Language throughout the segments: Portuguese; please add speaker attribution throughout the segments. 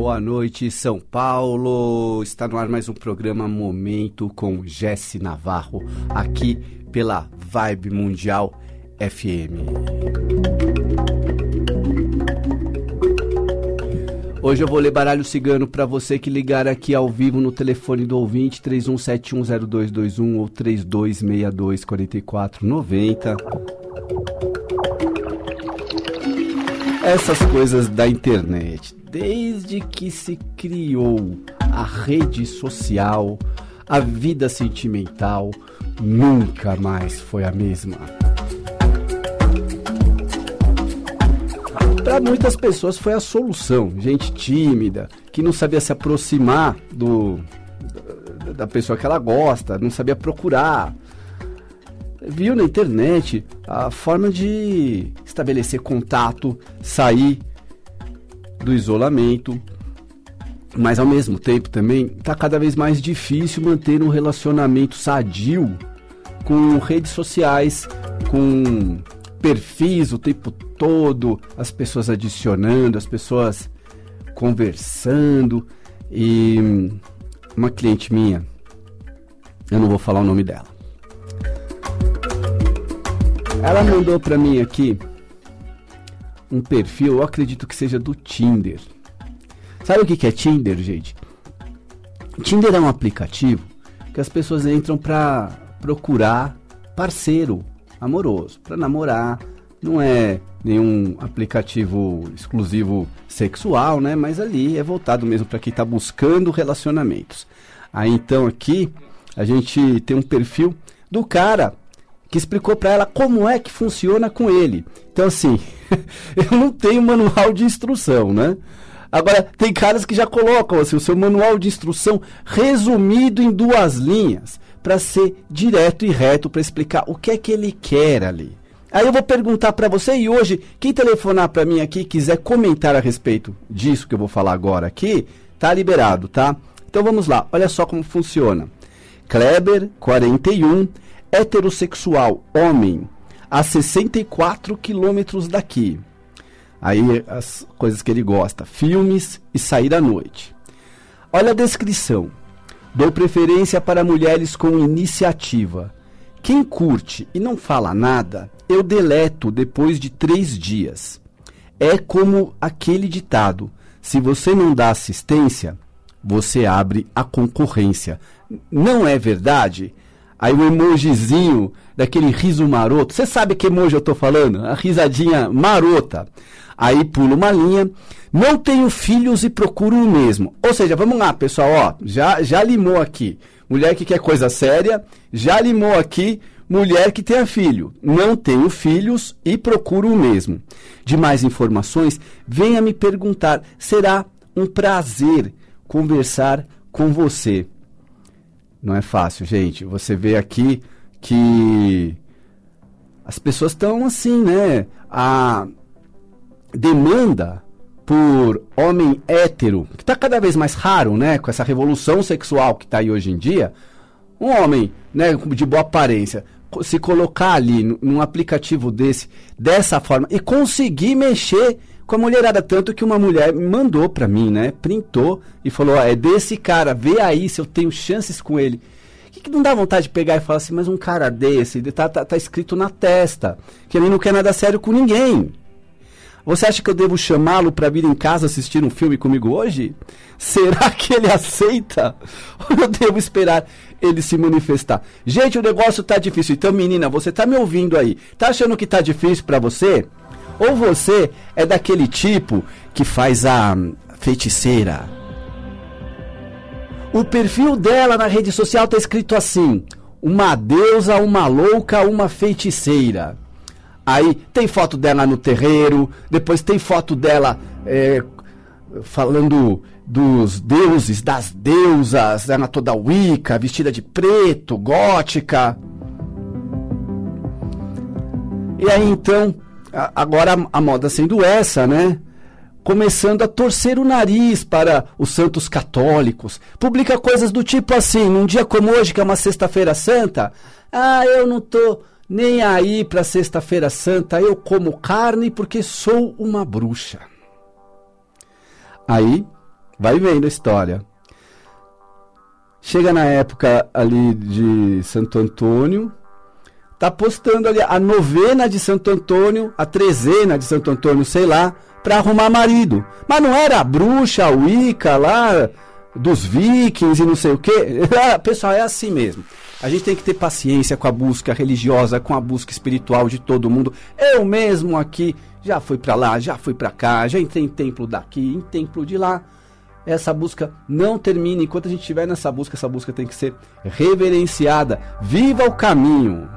Speaker 1: Boa noite, São Paulo. Está no ar mais um programa Momento com Jesse Navarro, aqui pela Vibe Mundial FM. Hoje eu vou ler baralho cigano para você que ligar aqui ao vivo no telefone do ouvinte 31710221 ou 32624490. Essas coisas da internet, desde que se criou a rede social, a vida sentimental nunca mais foi a mesma. Para muitas pessoas foi a solução. Gente tímida, que não sabia se aproximar do da pessoa que ela gosta, não sabia procurar. Viu na internet a forma de estabelecer contato, sair do isolamento, mas ao mesmo tempo também está cada vez mais difícil manter um relacionamento sadio com redes sociais, com perfis o tempo todo, as pessoas adicionando, as pessoas conversando e uma cliente minha, eu não vou falar o nome dela. Ela mandou para mim aqui um perfil, eu acredito que seja do Tinder. Sabe o que é Tinder, gente? Tinder é um aplicativo que as pessoas entram para procurar parceiro amoroso, para namorar. Não é nenhum aplicativo exclusivo sexual, né? Mas ali é voltado mesmo para quem está buscando relacionamentos. Aí então aqui a gente tem um perfil do cara que explicou para ela como é que funciona com ele. Então, assim, eu não tenho manual de instrução, né? Agora, tem caras que já colocam assim, o seu manual de instrução resumido em duas linhas, para ser direto e reto, para explicar o que é que ele quer ali. Aí eu vou perguntar para você e hoje, quem telefonar para mim aqui quiser comentar a respeito disso que eu vou falar agora aqui, tá liberado, tá? Então vamos lá, olha só como funciona. Kleber, 41, heterossexual, homem, a 64 quilômetros daqui. Aí as coisas que ele gosta: filmes e sair à noite. Olha a descrição. Dou preferência para mulheres com iniciativa. Quem curte e não fala nada, eu deleto depois de três dias. É como aquele ditado: se você não dá assistência, você abre a concorrência. Não é verdade? Aí o emojizinho daquele riso maroto. Você sabe que emoji eu tô falando? A risadinha marota. Aí pula uma linha. Não tenho filhos e procuro o mesmo. Ou seja, vamos lá, pessoal, ó, já já limou aqui. Mulher que quer coisa séria, já limou aqui mulher que tenha filho. Não tenho filhos e procuro o mesmo. De mais informações, venha me perguntar. Será um prazer conversar com você. Não é fácil, gente. Você vê aqui que as pessoas estão assim, né? A demanda por homem hétero, que está cada vez mais raro, né? Com essa revolução sexual que está aí hoje em dia. Um homem, né, de boa aparência, se colocar ali num aplicativo desse, dessa forma, e conseguir mexer com a mulherada. Tanto que uma mulher mandou para mim, né? Printou e falou: ó, é desse cara, vê aí se eu tenho chances com ele. Que, que não dá vontade de pegar e falar assim, mas um cara desse, tá, tá, tá escrito na testa, que ele não quer nada sério com ninguém. Você acha que eu devo chamá-lo para vir em casa assistir um filme comigo hoje? Será que ele aceita? Ou eu devo esperar ele se manifestar? Gente, o negócio tá difícil. Então, menina, você tá me ouvindo aí? Tá achando que tá difícil para você? Ou você é daquele tipo que faz a feiticeira? O perfil dela na rede social tá escrito assim: uma deusa, uma louca, uma feiticeira. Aí tem foto dela no terreiro, depois tem foto dela é, falando dos deuses, das deusas, ela toda Wicca, vestida de preto, gótica. E aí então agora a moda sendo essa, né? Começando a torcer o nariz para os santos católicos. Publica coisas do tipo assim, num dia como hoje, que é uma sexta-feira santa. Ah, eu não tô nem aí para sexta-feira santa, eu como carne porque sou uma bruxa. Aí Vai vendo a história. Chega na época ali de Santo Antônio, tá postando ali a novena de Santo Antônio, a trezena de Santo Antônio, sei lá, para arrumar marido. Mas não era a bruxa, a Wicca lá dos vikings e não sei o que. Pessoal, é assim mesmo. A gente tem que ter paciência com a busca religiosa, com a busca espiritual de todo mundo. Eu mesmo aqui já fui para lá, já fui para cá, já entrei em templo daqui, em templo de lá. Essa busca não termina enquanto a gente estiver nessa busca, essa busca tem que ser reverenciada. Viva o caminho!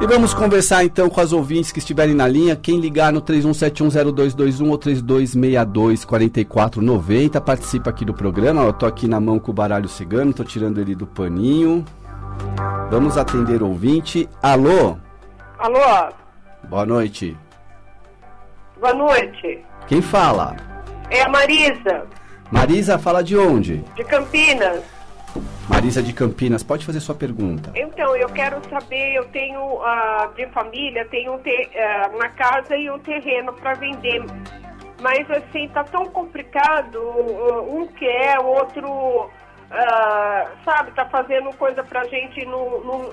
Speaker 1: E vamos conversar então com as ouvintes que estiverem na linha. Quem ligar no 31710221 ou 3262-4490 participa aqui do programa. Eu tô aqui na mão com o baralho cigano, tô tirando ele do paninho. Vamos atender o ouvinte. Alô?
Speaker 2: Alô?
Speaker 1: Boa noite.
Speaker 2: Boa noite.
Speaker 1: Quem fala?
Speaker 2: É a Marisa.
Speaker 1: Marisa, fala de onde?
Speaker 2: De Campinas.
Speaker 1: Marisa de Campinas, pode fazer sua pergunta.
Speaker 2: Então, eu quero saber, eu tenho uh, de família, tenho uh, uma casa e um terreno para vender. Mas assim, tá tão complicado, uh, um quer, o outro, sabe, tá fazendo coisa pra gente não, não,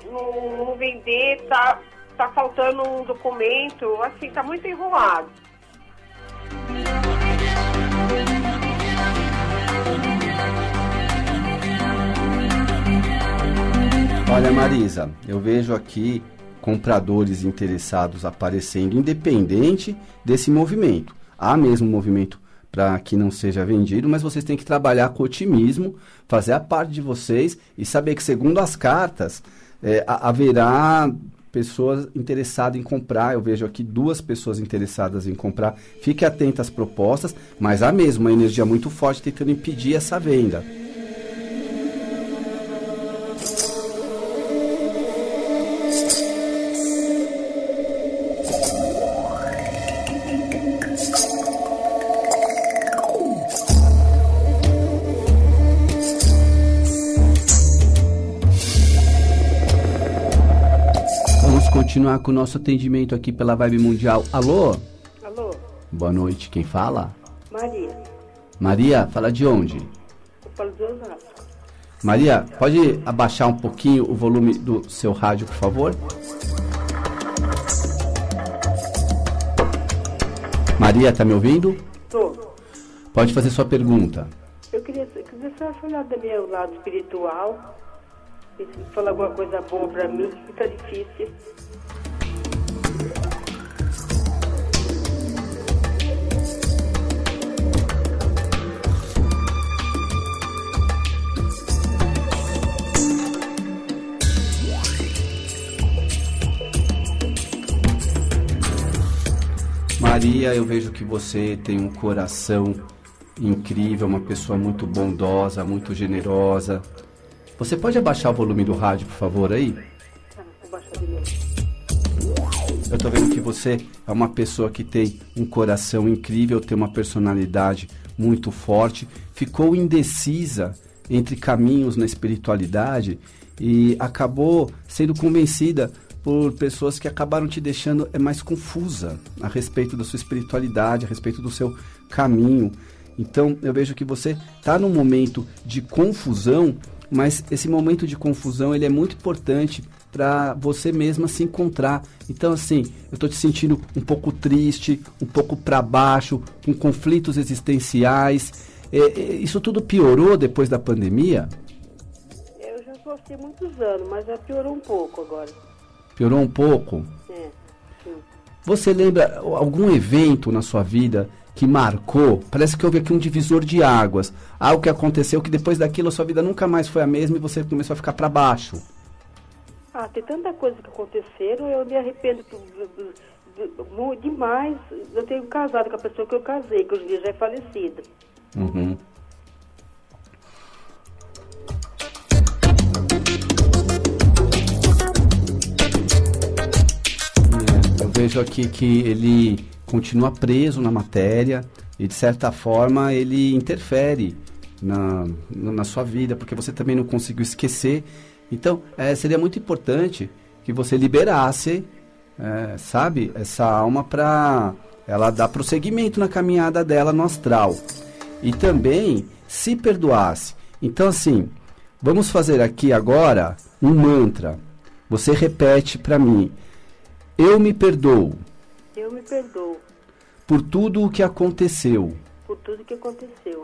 Speaker 2: não vender, tá, tá faltando um documento, assim, tá muito enrolado.
Speaker 1: Olha, Marisa, eu vejo aqui compradores interessados aparecendo, independente desse movimento. Há mesmo movimento para que não seja vendido, mas vocês têm que trabalhar com otimismo, fazer a parte de vocês e saber que, segundo as cartas, é, haverá pessoas interessadas em comprar. Eu vejo aqui duas pessoas interessadas em comprar. Fique atento às propostas, mas há mesmo uma energia muito forte tentando impedir essa venda. Continuar com o nosso atendimento aqui pela Vibe Mundial. Alô?
Speaker 2: Alô?
Speaker 1: Boa noite, quem fala?
Speaker 2: Maria.
Speaker 1: Maria, fala de onde?
Speaker 2: Eu falo de Osasco.
Speaker 1: Maria, pode abaixar um pouquinho o volume do seu rádio, por favor? Maria, tá me ouvindo?
Speaker 2: Tô.
Speaker 1: Pode fazer sua pergunta.
Speaker 2: Eu queria, queria só falar do meu lado espiritual. Falar alguma coisa boa pra mim, que tá difícil.
Speaker 1: Maria, eu vejo que você tem um coração incrível, uma pessoa muito bondosa, muito generosa. Você pode abaixar o volume do rádio, por favor, aí? Eu estou vendo que você é uma pessoa que tem um coração incrível, tem uma personalidade muito forte, ficou indecisa entre caminhos na espiritualidade e acabou sendo convencida por pessoas que acabaram te deixando é mais confusa a respeito da sua espiritualidade, a respeito do seu caminho. Então eu vejo que você está num momento de confusão, mas esse momento de confusão ele é muito importante para você mesma se encontrar. Então assim, eu estou te sentindo um pouco triste, um pouco para baixo, com conflitos existenciais. É, é, isso tudo piorou depois da pandemia?
Speaker 2: Eu já há muitos anos, mas já piorou um pouco agora.
Speaker 1: Piorou um pouco?
Speaker 2: É, sim.
Speaker 1: Você lembra algum evento na sua vida que marcou? Parece que houve aqui um divisor de águas. Algo que aconteceu que depois daquilo a sua vida nunca mais foi a mesma e você começou a ficar para baixo.
Speaker 2: Ah, tem tanta coisa que aconteceram, eu me arrependo demais. Eu tenho casado com a pessoa que eu casei, que hoje em dia já é falecida.
Speaker 1: Uhum. Vejo aqui que ele continua preso na matéria e, de certa forma, ele interfere na, na sua vida, porque você também não conseguiu esquecer. Então, é, seria muito importante que você liberasse, é, sabe, essa alma para ela dá prosseguimento na caminhada dela no astral. E também se perdoasse. Então, assim, vamos fazer aqui agora um mantra. Você repete para mim: Eu me perdoo.
Speaker 2: Eu me perdoo.
Speaker 1: Por tudo o que aconteceu.
Speaker 2: Por tudo que aconteceu.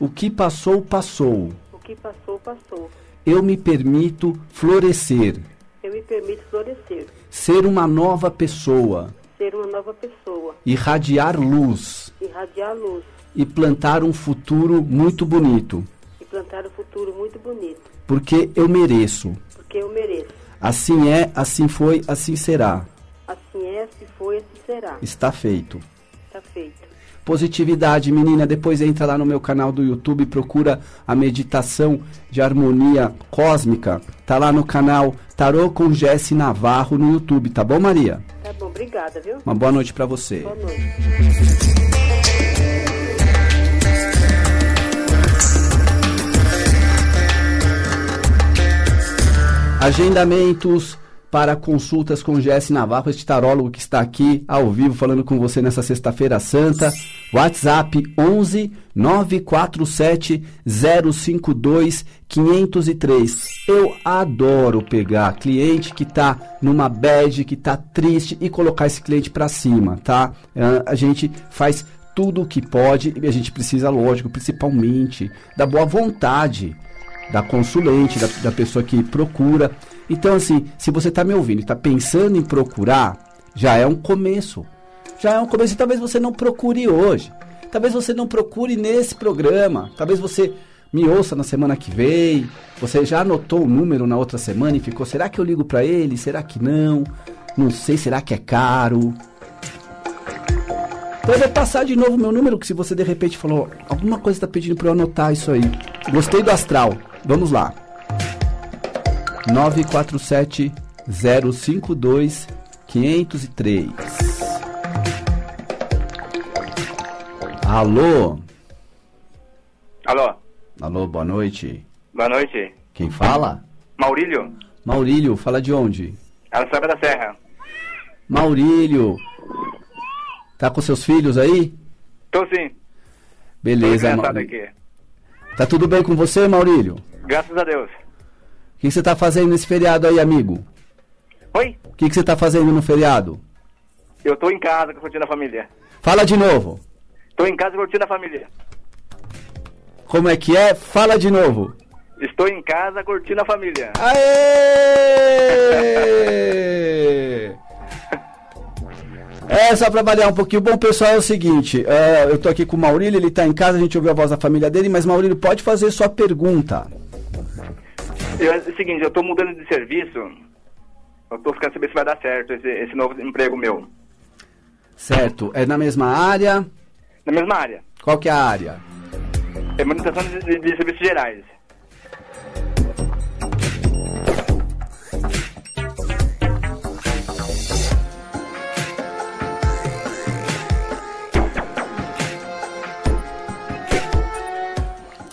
Speaker 1: O que passou, passou.
Speaker 2: O que passou, passou.
Speaker 1: Eu me permito florescer.
Speaker 2: Eu me permito florescer.
Speaker 1: Ser uma nova pessoa.
Speaker 2: Ser uma nova pessoa.
Speaker 1: Irradiar luz.
Speaker 2: Irradiar luz.
Speaker 1: E plantar um futuro muito bonito.
Speaker 2: E plantar um futuro muito bonito.
Speaker 1: Porque eu mereço.
Speaker 2: Porque eu mereço.
Speaker 1: Assim é, assim foi, assim será.
Speaker 2: Assim é, assim foi, assim será.
Speaker 1: Está feito.
Speaker 2: Está feito.
Speaker 1: Positividade, menina. Depois entra lá no meu canal do YouTube, procura a meditação de harmonia cósmica. Tá lá no canal Tarô com Jesse Navarro no YouTube, tá bom, Maria?
Speaker 2: Tá bom, obrigada, viu?
Speaker 1: Uma boa noite para você.
Speaker 2: Boa noite.
Speaker 1: Agendamentos para consultas com Jesse Navarro, este tarólogo que está aqui ao vivo falando com você nessa sexta-feira santa. WhatsApp 11 947 052 503. Eu adoro pegar cliente que está numa bad, que está triste e colocar esse cliente para cima, tá? Uh, a gente faz tudo o que pode e a gente precisa, lógico, principalmente da boa vontade da consulente, da, da pessoa que procura. Então, assim, se você está me ouvindo e está pensando em procurar, já é um começo. Já é um começo. E talvez você não procure hoje. Talvez você não procure nesse programa. Talvez você me ouça na semana que vem. Você já anotou o número na outra semana e ficou: será que eu ligo para ele? Será que não? Não sei, será que é caro? Então eu vou passar de novo meu número, que se você de repente falou, alguma coisa está pedindo para eu anotar isso aí. Gostei do astral. Vamos lá. 947 052 503. Alô?
Speaker 3: Alô?
Speaker 1: Alô, boa noite.
Speaker 3: Boa noite.
Speaker 1: Quem fala?
Speaker 3: Maurílio?
Speaker 1: Maurílio, fala de onde?
Speaker 3: Araçaba da Serra.
Speaker 1: Maurílio. Tá com seus filhos aí?
Speaker 3: Tô sim.
Speaker 1: Beleza, Maurílio. Tá tudo bem com você, Maurílio?
Speaker 3: Graças a Deus.
Speaker 1: O que você tá fazendo nesse feriado aí, amigo?
Speaker 3: Oi?
Speaker 1: O que você tá fazendo no feriado?
Speaker 3: Eu tô em casa curtindo a família.
Speaker 1: Fala de novo.
Speaker 3: Tô em casa curtindo a família.
Speaker 1: Como é que é? Fala de novo.
Speaker 3: Estou em casa curtindo a família.
Speaker 1: Aê! É, só pra variar um pouquinho. Bom, pessoal, é o seguinte. é, eu tô aqui com o Maurílio, ele tá em casa, a gente ouviu a voz da família dele, mas Maurílio, pode fazer sua pergunta.
Speaker 3: Eu, é o seguinte, eu tô mudando de serviço. Eu tô ficando saber se vai dar certo esse, esse novo emprego meu.
Speaker 1: Certo. É na mesma área?
Speaker 3: Na mesma área.
Speaker 1: Qual que é a área?
Speaker 3: É manutenção de, de, de serviços gerais.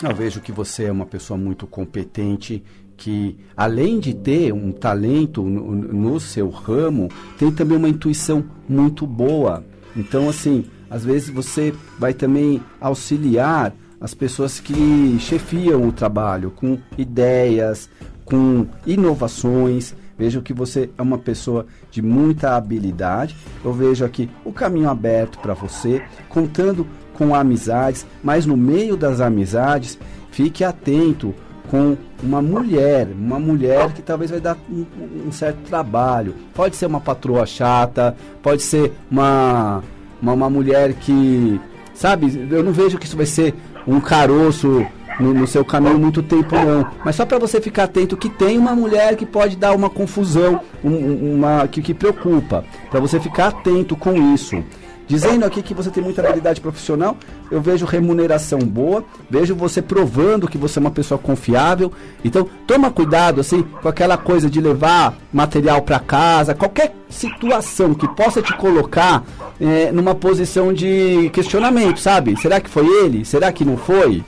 Speaker 1: Eu vejo que você é uma pessoa muito competente, que além de ter um talento no, no seu ramo, tem também uma intuição muito boa. Então, assim, às vezes você vai também auxiliar as pessoas que chefiam o trabalho com ideias, com inovações. Vejo que você é uma pessoa de muita habilidade. Eu vejo aqui o caminho aberto para você, contando com amizades, mas no meio das amizades, fique atento com uma mulher, uma mulher que talvez vai dar um, um certo trabalho. Pode ser uma patroa chata, pode ser uma, uma, uma mulher que, sabe, eu não vejo que isso vai ser um caroço no, no seu caminho muito tempo não. Mas só para você ficar atento que tem uma mulher que pode dar uma confusão, um, uma que, que preocupa. Para você ficar atento com isso. Dizendo aqui que você tem muita habilidade profissional, eu vejo remuneração boa, vejo você provando que você é uma pessoa confiável. Então, toma cuidado assim com aquela coisa de levar material para casa, qualquer situação que possa te colocar é, numa posição de questionamento, sabe? Será que foi ele? Será que não foi?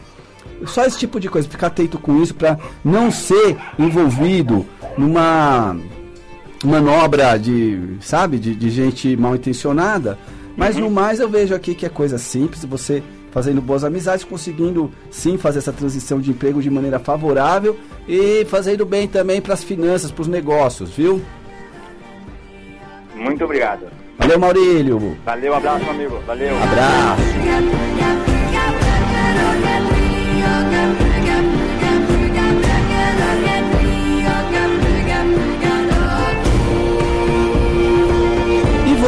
Speaker 1: Só esse tipo de coisa, ficar atento com isso para não ser envolvido numa manobra de, sabe, de, de gente mal intencionada Mas no mais eu vejo aqui que é coisa simples, você fazendo boas amizades, conseguindo sim fazer essa transição de emprego de maneira favorável e fazendo bem também para as finanças, para os negócios, viu?
Speaker 3: Muito obrigado.
Speaker 1: Valeu, Maurílio.
Speaker 3: Valeu, abraço, amigo. Valeu.
Speaker 1: Abraço.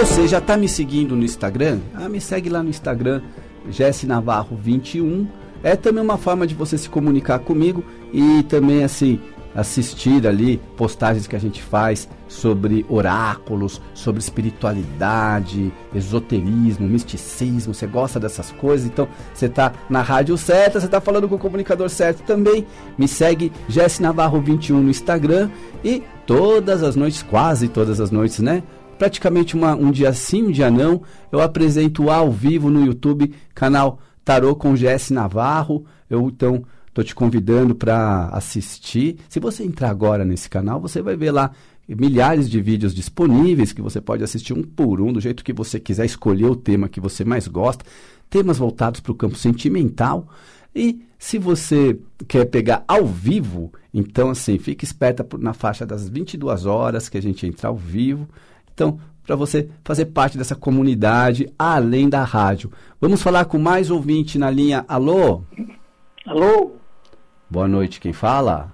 Speaker 1: Você já está me seguindo no Instagram? Ah, me segue lá no Instagram, Jesse Navarro 21. É também uma forma de você se comunicar comigo e também assim assistir ali postagens que a gente faz sobre oráculos, sobre espiritualidade, esoterismo, misticismo. Você gosta dessas coisas? Então você está na rádio certa, você está falando com o comunicador certo também. Me segue Jesse Navarro 21 no Instagram e todas as noites, quase todas as noites, né? Praticamente uma, um dia sim, um dia não, eu apresento ao vivo no YouTube, canal Tarô com Jesse Navarro. Eu então Estou te convidando para assistir. Se você entrar agora nesse canal, você vai ver lá milhares de vídeos disponíveis que você pode assistir um por um, do jeito que você quiser escolher o tema que você mais gosta. Temas voltados para o campo sentimental. E se você quer pegar ao vivo, então assim, fique esperta na faixa das 22 horas que a gente entra ao vivo. Então, para você fazer parte dessa comunidade além da rádio. Vamos falar com mais ouvinte na linha. Alô?
Speaker 4: Alô?
Speaker 1: Boa noite, quem fala?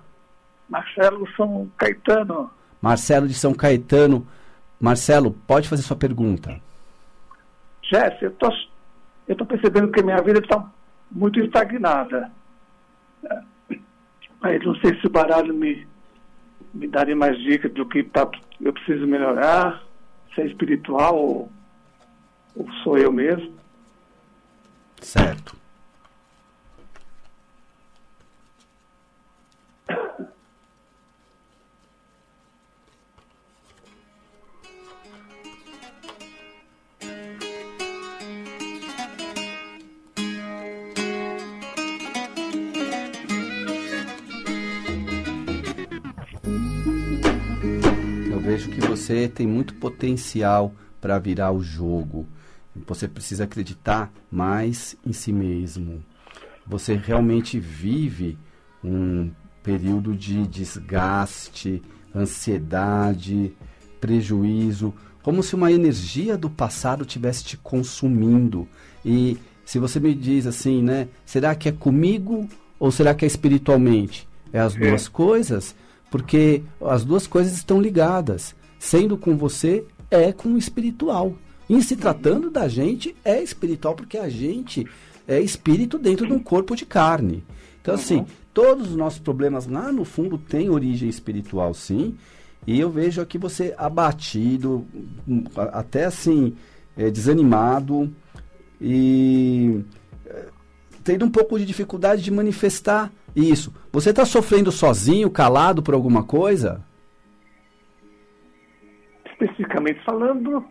Speaker 4: Marcelo São Caetano.
Speaker 1: Marcelo de São Caetano. Marcelo, pode fazer sua pergunta.
Speaker 4: Jéssica, eu tô, eu tô percebendo que minha vida está muito estagnada. Aí não sei se o baralho me, me daria mais dicas do que tá, eu preciso melhorar, se é espiritual ou, ou sou eu mesmo.
Speaker 1: Certo. Vejo que você tem muito potencial para virar o jogo. Você precisa acreditar mais em si mesmo. Você realmente vive um período de desgaste, ansiedade, prejuízo, como se uma energia do passado tivesse te consumindo. E se você me diz assim, né, será que é comigo ou será que é espiritualmente? É as duas é. coisas? Porque as duas coisas estão ligadas. Sendo com você, é com o espiritual. Em se tratando da gente, é espiritual, porque a gente é espírito dentro de um corpo de carne. Então, assim, uhum. todos os nossos problemas lá no fundo têm origem espiritual, sim. E eu vejo aqui você abatido, até assim, é, desanimado e é, tendo um pouco de dificuldade de manifestar isso. Você está sofrendo sozinho, calado por alguma coisa?
Speaker 4: Especificamente falando.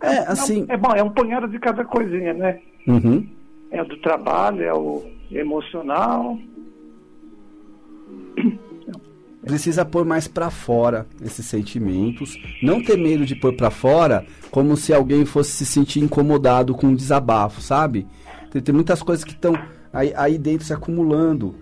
Speaker 1: É, assim.
Speaker 4: É, é bom, é um punhado de cada coisinha, né?
Speaker 1: Uhum.
Speaker 4: É o do trabalho, é o emocional.
Speaker 1: Precisa pôr mais para fora esses sentimentos. Não ter medo de pôr para fora como se alguém fosse se sentir incomodado com um desabafo, sabe? Tem, tem muitas coisas que estão aí, aí dentro se acumulando.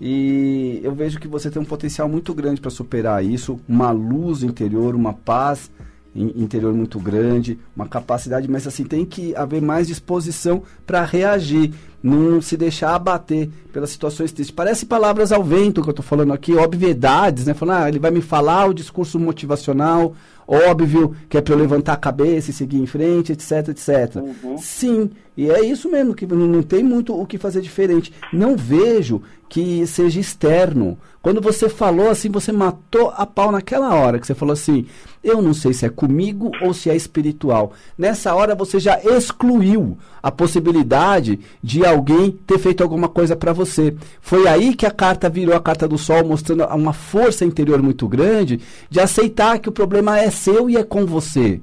Speaker 1: E eu vejo que você tem um potencial muito grande para superar isso, uma luz interior, uma paz interior muito grande, uma capacidade, mas assim tem que haver mais disposição para reagir, não se deixar abater pelas situações tristes. Parece palavras ao vento que eu estou falando aqui, obviedades, né? Falando, ah, ele vai me falar o discurso motivacional, óbvio que é para eu levantar a cabeça e seguir em frente, etc, etc. Uhum. Sim, e é isso mesmo, que não, não tem muito o que fazer diferente. Não vejo que seja externo. Quando você falou assim, você matou a pau naquela hora que você falou assim: eu não sei se é comigo ou se é espiritual. Nessa hora você já excluiu a possibilidade de alguém ter feito alguma coisa para você. Foi aí que a carta virou a carta do sol, mostrando uma força interior muito grande de aceitar que o problema é seu e é com você.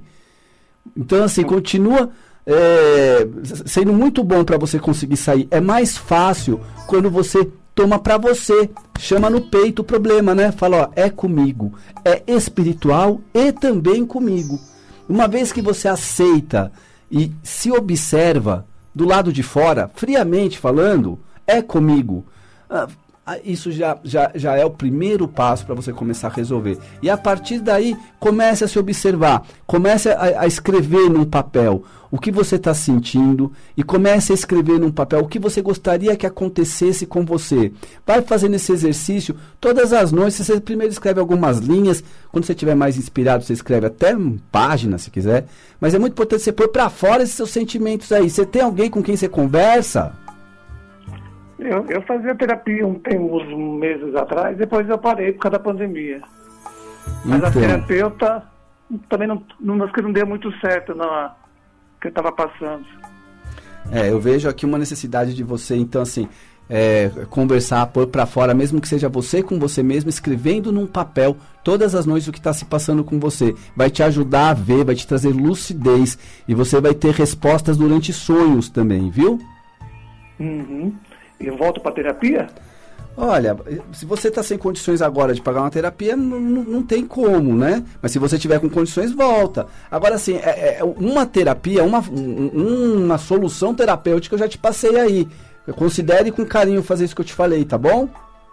Speaker 1: Então, assim, continua é, sendo muito bom para você conseguir sair. É mais fácil quando você toma para você, chama no peito o problema, né? Fala, ó, é comigo, é espiritual e também comigo. Uma vez que você aceita e se observa do lado de fora, friamente falando, é comigo. Ah, isso já, já, já é o primeiro passo para você começar a resolver. E a partir daí, comece a se observar, comece a, a escrever num papel o que você está sentindo e comece a escrever num papel o que você gostaria que acontecesse com você. Vai fazendo esse exercício todas as noites. Você primeiro escreve algumas linhas, quando você estiver mais inspirado, você escreve até página, se quiser. Mas é muito importante você pôr para fora esses seus sentimentos aí. Você tem alguém com quem você conversa?
Speaker 4: Eu, eu fazia terapia um, tem uns meses atrás, depois eu parei por causa da pandemia. Mas a terapeuta também não, não, acho que não deu muito certo na que eu estava passando.
Speaker 1: É, eu vejo aqui uma necessidade de você, então assim, é, conversar, pôr para fora, mesmo que seja você com você mesmo, escrevendo num papel todas as noites o que está se passando com você. Vai te ajudar a ver, vai te trazer lucidez e você vai ter respostas durante sonhos também, viu?
Speaker 4: Uhum eu volto para terapia?
Speaker 1: Olha, se você está sem condições agora de pagar uma terapia, não, tem como, né? Mas se você tiver com condições, volta. Agora, assim, é, é uma terapia, uma, uma solução terapêutica eu já te passei aí. Considere com carinho fazer isso que eu te falei, tá bom?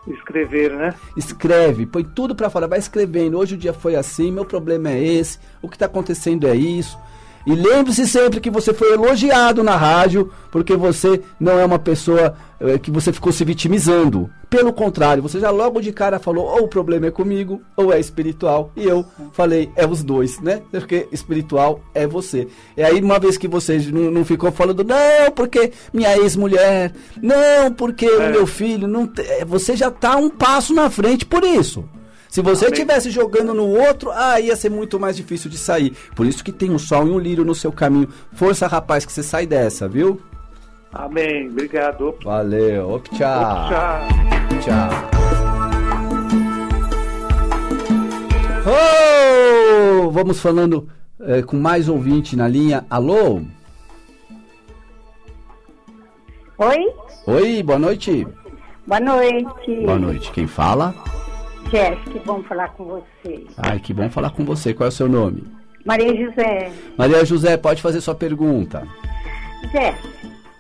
Speaker 4: Escrever, né?
Speaker 1: Escreve, põe tudo para fora, vai escrevendo. Hoje o dia foi assim, meu problema é esse, o que está acontecendo é isso. E lembre-se sempre que você foi elogiado na rádio, porque você não é uma pessoa é, que você ficou se vitimizando. Pelo contrário, você já logo de cara falou: ou o problema é comigo, ou é espiritual. E eu falei: é os dois, né? Porque espiritual é você. E aí, uma vez que você não, não ficou falando, não, porque minha ex-mulher, não, porque é. o meu filho, não você já está um passo na frente por isso. Se você estivesse jogando no outro, ah, ia ser muito mais difícil de sair. Por isso que tem um sol e um lírio no seu caminho. Força, rapaz, que você sai dessa, viu?
Speaker 4: Amém. Obrigado.
Speaker 1: Valeu. Op, tchau. tchau. Tchau. Oh, vamos falando é, com mais ouvinte na linha. Alô?
Speaker 5: Oi?
Speaker 1: Oi, boa noite.
Speaker 5: Boa noite.
Speaker 1: Boa noite. Quem fala?
Speaker 5: Jéssica, que bom falar com você.
Speaker 1: Ai, que bom falar com você. Qual é o seu nome?
Speaker 5: Maria José.
Speaker 1: Maria José, pode fazer sua pergunta.
Speaker 5: Zé,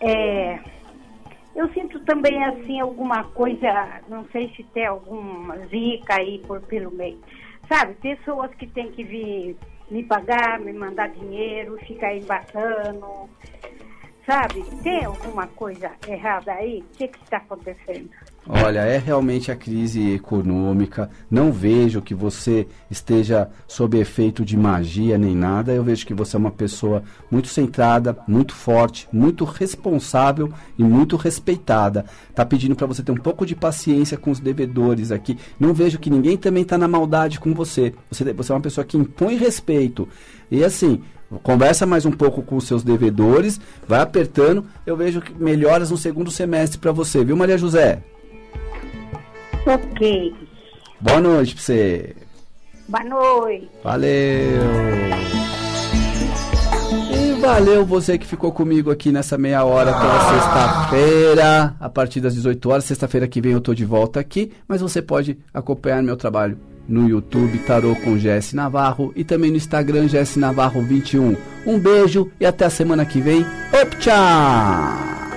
Speaker 5: é, eu sinto também assim alguma coisa, não sei se tem alguma zica aí por pelo meio. Sabe, pessoas que têm que vir me pagar, me mandar dinheiro, ficar embatando. Sabe, tem alguma coisa errada aí? O que está acontecendo?
Speaker 1: Olha, é realmente a crise econômica. Não vejo que você esteja sob efeito de magia nem nada. Eu vejo que você é uma pessoa muito centrada, muito forte, muito responsável e muito respeitada. Tá pedindo para você ter um pouco de paciência com os devedores aqui. Não vejo que ninguém também está na maldade com você. você. Você é uma pessoa que impõe respeito. E assim, Conversa mais um pouco com os seus devedores, vai apertando. Eu vejo que melhoras no segundo semestre para você, viu, Maria José?
Speaker 5: Ok.
Speaker 1: Boa noite pra você.
Speaker 5: Boa noite.
Speaker 1: Valeu. E valeu você que ficou comigo aqui nessa meia hora pela sexta-feira, a partir das 18 horas. Sexta-feira que vem eu tô de volta aqui, mas você pode acompanhar meu trabalho no YouTube Tarô com Jesse Navarro e também no Instagram Jesse Navarro 21. Um beijo e até a semana que vem. Op, tchau!